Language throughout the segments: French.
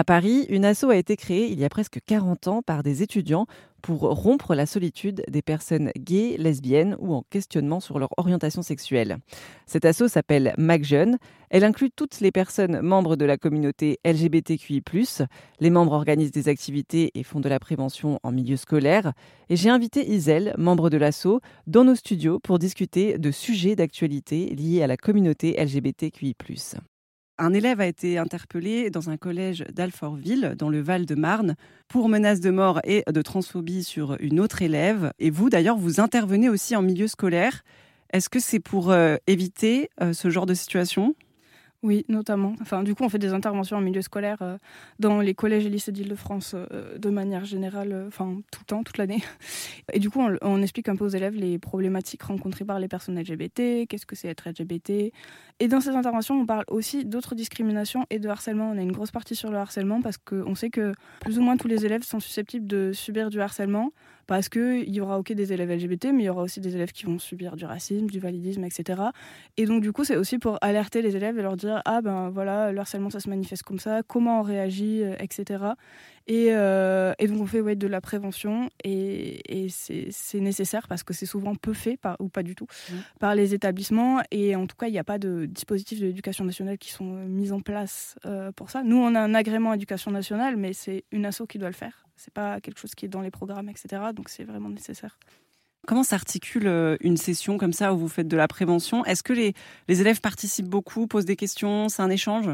À Paris, une asso a été créée il y a presque 40 ans par des étudiants pour rompre la solitude des personnes gays, lesbiennes ou en questionnement sur leur orientation sexuelle. Cette asso s'appelle MacJeune. Elle inclut toutes les personnes membres de la communauté LGBTQI+. Les membres organisent des activités et font de la prévention en milieu scolaire. Et j'ai invité Isel, membre de l'asso, dans nos studios pour discuter de sujets d'actualité liés à la communauté LGBTQI+ un élève a été interpellé dans un collège d'Alfortville, dans le Val-de-Marne, pour menace de mort et de transphobie sur une autre élève. Et vous, d'ailleurs, vous intervenez aussi en milieu scolaire. Est-ce que c'est pour euh, éviter euh, ce genre de situation? Oui, notamment. Enfin, du coup, on fait des interventions en milieu scolaire euh, dans les collèges et lycées d'Île-de-France euh, de manière générale, euh, tout le temps, toute l'année. Et du coup, on, explique un peu aux élèves les problématiques rencontrées par les personnes LGBT, qu'est-ce que c'est être LGBT. Et dans ces interventions, on parle aussi d'autres discriminations et de harcèlement. On a une grosse partie sur le harcèlement parce qu'on sait que plus ou moins tous les élèves sont susceptibles de subir du harcèlement parce qu'il y aura ok des élèves LGBT, mais il y aura aussi des élèves qui vont subir du racisme, du validisme, etc. Et donc du coup, c'est aussi pour alerter les élèves et leur dire ah ben voilà, le harcèlement ça se manifeste comme ça, comment on réagit, euh, etc. Euh, et, donc on fait ouais, de la prévention et, c'est nécessaire parce que c'est souvent peu fait, ou pas du tout, mmh. par les établissements. Et en tout cas, il n'y a pas de dispositifs de l'éducation nationale qui sont mis en place euh, pour ça. Nous, on a un agrément éducation nationale, mais c'est une asso qui doit le faire. C'est pas quelque chose qui est dans les programmes, etc. Donc c'est vraiment nécessaire. Comment s'articule euh, une session comme ça où vous faites de la prévention? Est-ce que les, les, élèves participent beaucoup, posent des questions C'est un échange?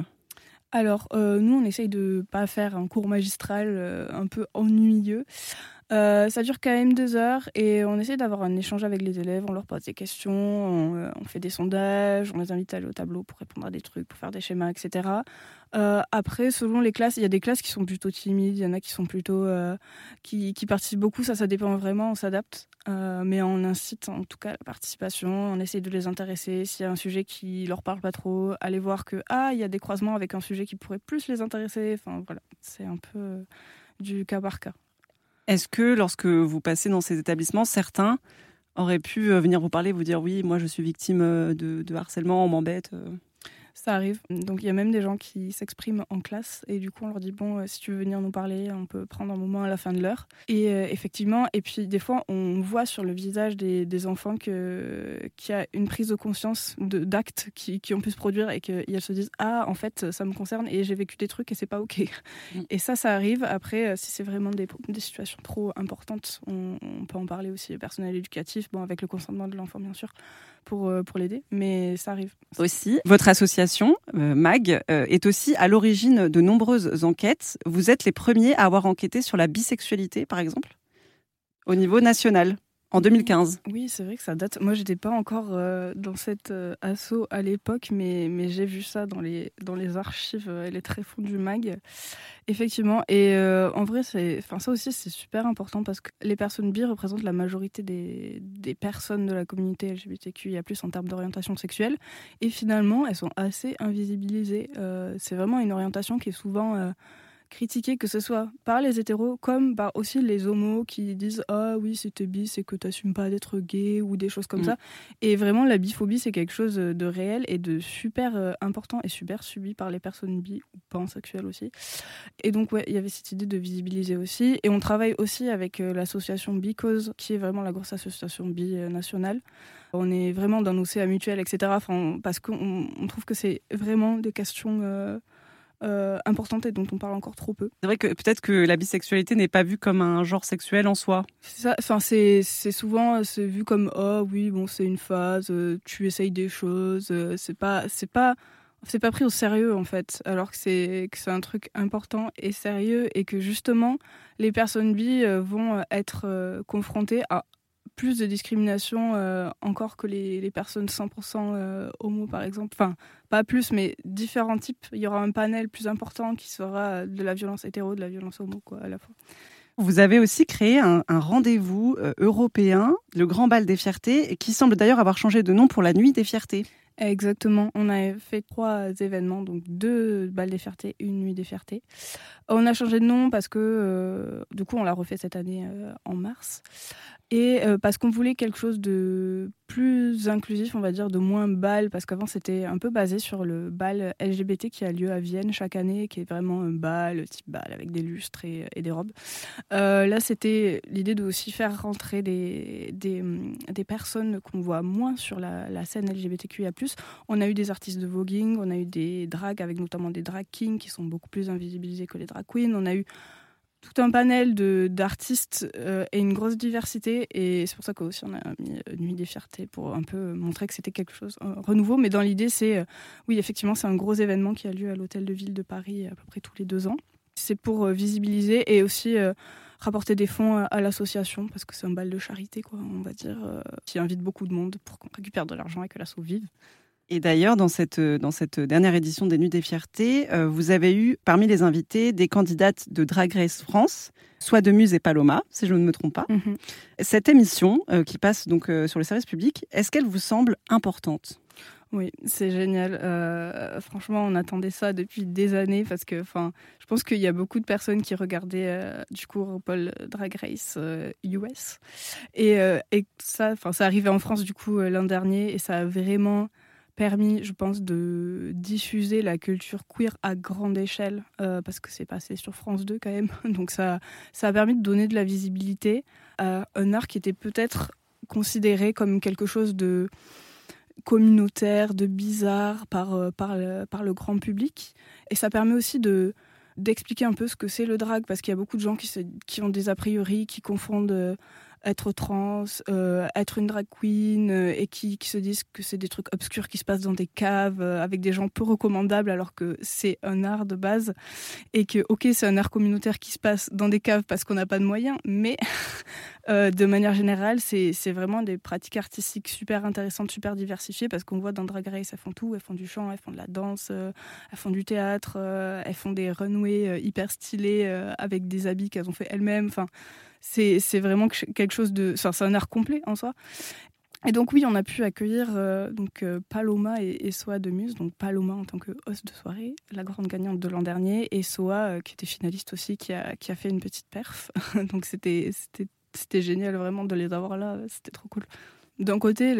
Alors, euh, nous, on essaye de pas faire un cours magistral euh, un peu ennuyeux. Euh, ça dure quand même deux heures et on essaie d'avoir un échange avec les élèves, on leur pose des questions, on, fait des sondages, on les invite à aller au tableau pour répondre à des trucs, pour faire des schémas, etc. après, selon les classes, il y a des classes qui sont plutôt timides, il y en a qui sont plutôt qui, qui, participent beaucoup, ça, ça dépend vraiment, on s'adapte. Euh, mais on incite en tout cas la participation, on essaie de les intéresser. S'il y a un sujet qui leur parle pas trop, aller voir que ah il y a des croisements avec un sujet qui pourrait plus les intéresser. Enfin voilà, c'est un peu euh, du cas par cas. Est-ce que lorsque vous passez dans ces établissements, certains auraient pu euh, venir vous parler, vous dire oui, moi je suis victime de, de harcèlement, on m'embête ça arrive. Donc il y a même des gens qui s'expriment en classe et du coup on leur dit bon euh, si tu veux venir nous parler, on peut prendre un moment à la fin de l'heure. Et euh, effectivement, et puis des fois on voit sur le visage des, enfants que qu'il y a une prise de conscience d'actes qui, qui, ont pu se produire et qu'elles se disent ah en fait ça me concerne et j'ai vécu des trucs et c'est pas ok. Mm. Et ça ça arrive. Après euh, si c'est vraiment des, des, situations trop importantes, on, on, peut en parler aussi au personnel éducatif, bon avec le consentement de l'enfant bien sûr pour, pour l'aider, mais ça arrive. Aussi, votre association, euh, MAG, euh, est aussi à l'origine de nombreuses enquêtes. Vous êtes les premiers à avoir enquêté sur la bisexualité, par exemple, au niveau national en 2015. Oui, c'est vrai que ça date. Moi, j'étais pas encore euh, dans cette euh, asso à l'époque, mais, mais j'ai vu ça dans les, dans les archives, euh, les tréfonds du mag. Effectivement. Et en vrai, ça aussi, c'est super important parce que les personnes bi représentent la majorité des, des personnes de la communauté LGBTQIA, en termes d'orientation sexuelle. Et finalement, elles sont assez invisibilisées. c'est vraiment une orientation qui est souvent critiquer que ce soit par les hétéros comme par aussi les homos qui disent ah oui c'était bi c'est que t'assumes pas d'être gay ou des choses comme mm. ça. Et vraiment la biphobie c'est quelque chose de réel et de super euh, important et super subi par les personnes bi ou pansexuelles aussi. Et donc ouais il y avait cette idée de visibiliser aussi. Et on travaille aussi avec euh, l'association Because qui est vraiment la grosse association bi euh, nationale. On est vraiment dans nos CA mutuels etc enfin, parce qu'on trouve que c'est vraiment des questions euh, importante et dont on parle encore trop peu. C'est vrai que peut-être que la bisexualité n'est pas vue comme un genre sexuel en soi. C'est Enfin, c'est souvent c'est vu comme oh oui bon c'est une phase, euh, tu essayes des choses, euh, c'est pas c'est pas c'est pas pris au sérieux en fait, alors que c'est que c'est un truc important et sérieux et que justement les personnes bi vont être confrontées à plus de discrimination euh, encore que les, les personnes 100% euh, homo, par exemple. Enfin, pas plus, mais différents types. Il y aura un panel plus important qui sera de la violence hétéro, de la violence homo, quoi, à la fois. Vous avez aussi créé un, rendez-vous euh, européen, le Grand Bal des Fiertés, qui semble d'ailleurs avoir changé de nom pour la Nuit des Fiertés. Exactement. On a fait trois événements, donc deux balles des fiertés, une nuit des fiertés. On a changé de nom parce que, du coup, on l'a refait cette année en mars. Et euh, parce qu'on voulait quelque chose de plus inclusif, on va dire, de moins bal, parce qu'avant c'était un peu basé sur le bal LGBT qui a lieu à Vienne chaque année, qui est vraiment un bal, type bal, avec des lustres et, des robes. Euh, là, c'était l'idée de aussi faire rentrer des, des, personnes qu'on voit moins sur la, la, scène LGBTQIA+. On a eu des artistes de voguing, on a eu des drags, avec notamment des drag kings qui sont beaucoup plus invisibilisés que les drag queens. On a eu tout un panel d'artistes euh, et une grosse diversité. Et c'est pour ça qu'aussi on a mis euh, Nuit des Fiertés pour un peu montrer que c'était quelque chose de renouveau. Mais dans l'idée, c'est, euh, oui, effectivement, c'est un gros événement qui a lieu à l'Hôtel de Ville de Paris à peu près tous les deux ans. C'est pour visibiliser et aussi rapporter des fonds à, l'association parce que c'est un bal de charité, quoi, on va dire, qui invite beaucoup de monde pour qu'on récupère de l'argent et que l'asso vive. Et d'ailleurs, dans cette, dans cette dernière édition des Nuits des Fiertés, euh, vous avez eu parmi les invités des candidates de Drag Race France, soit de Muse et Paloma, si je ne me trompe pas. Mhm. Cette émission, euh, qui passe donc euh, sur le service public, est-ce qu'elle vous semble importante? Oui, c'est génial. franchement, on attendait ça depuis des années parce que, enfin, je pense qu'il y a beaucoup de personnes qui regardaient du coup Paul Drag Race US et, et ça, enfin, ça arrivait en France du coup l'an dernier et ça a vraiment permis, je pense, de diffuser la culture queer à grande échelle, euh, parce que c'est passé sur France 2 quand même. Donc ça, ça a permis de donner de la visibilité à un art qui était peut-être considéré comme quelque chose de communautaire, de bizarre par, euh, par, le, grand public. Et ça permet aussi de d'expliquer un peu ce que c'est le drag, parce qu'il y a beaucoup de gens qui, qui ont des a priori, qui confondent euh, être trans, euh, être une drag queen euh, et qui, qui, se disent que c'est des trucs obscurs qui se passent dans des caves euh, avec des gens peu recommandables alors que c'est un art de base. Et que ok c'est un art communautaire qui se passe dans des caves parce qu'on n'a pas de moyens mais de manière générale c'est vraiment des pratiques artistiques super intéressantes, super diversifiées parce qu'on voit dans Drag Race elles font tout, elles font du chant, elles font de la danse, elles font du théâtre, elles font des runways hyper stylés avec des habits qu'elles ont fait elles-mêmes, enfin c'est vraiment quelque chose de. C'est un art complet en soi. Et donc oui, on a pu accueillir euh, donc euh, Paloma et, Soa de Muse, donc Paloma en tant que host de soirée, la grande gagnante de l'an dernier, et Soa euh, qui était finaliste aussi, qui a, qui a fait une petite perf. donc c'était c'était génial vraiment de les avoir là, c'était trop cool. D'un côté,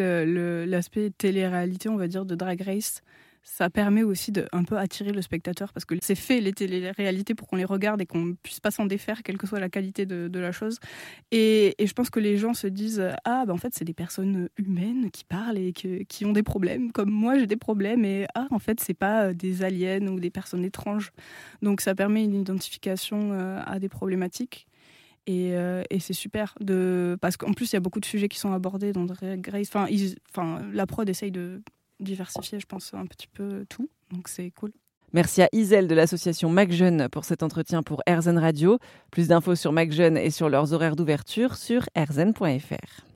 l'aspect télé-réalité, on va dire, de Drag Race, ça permet aussi de un peu attirer le spectateur parce que c'est fait les télé-réalités pour qu'on les regarde et qu'on puisse pas s'en défaire quelle que soit la qualité de, la chose. Et, je pense que les gens se disent ah ben en fait c'est des personnes humaines qui parlent et qui ont des problèmes comme moi j'ai des problèmes et ah en fait c'est pas des aliens ou des personnes étranges donc ça permet une identification euh, à des problématiques et, euh, et c'est super de parce qu'en plus il y a beaucoup de sujets qui sont abordés dans Grace enfin, enfin la prod essaye de diversifier, je pense, un petit peu tout. Donc c'est cool. Merci à Isel de l'association MacJeune pour cet entretien pour RZN Radio. Plus d'infos sur MacJeune et sur leurs horaires d'ouverture sur rzn.fr.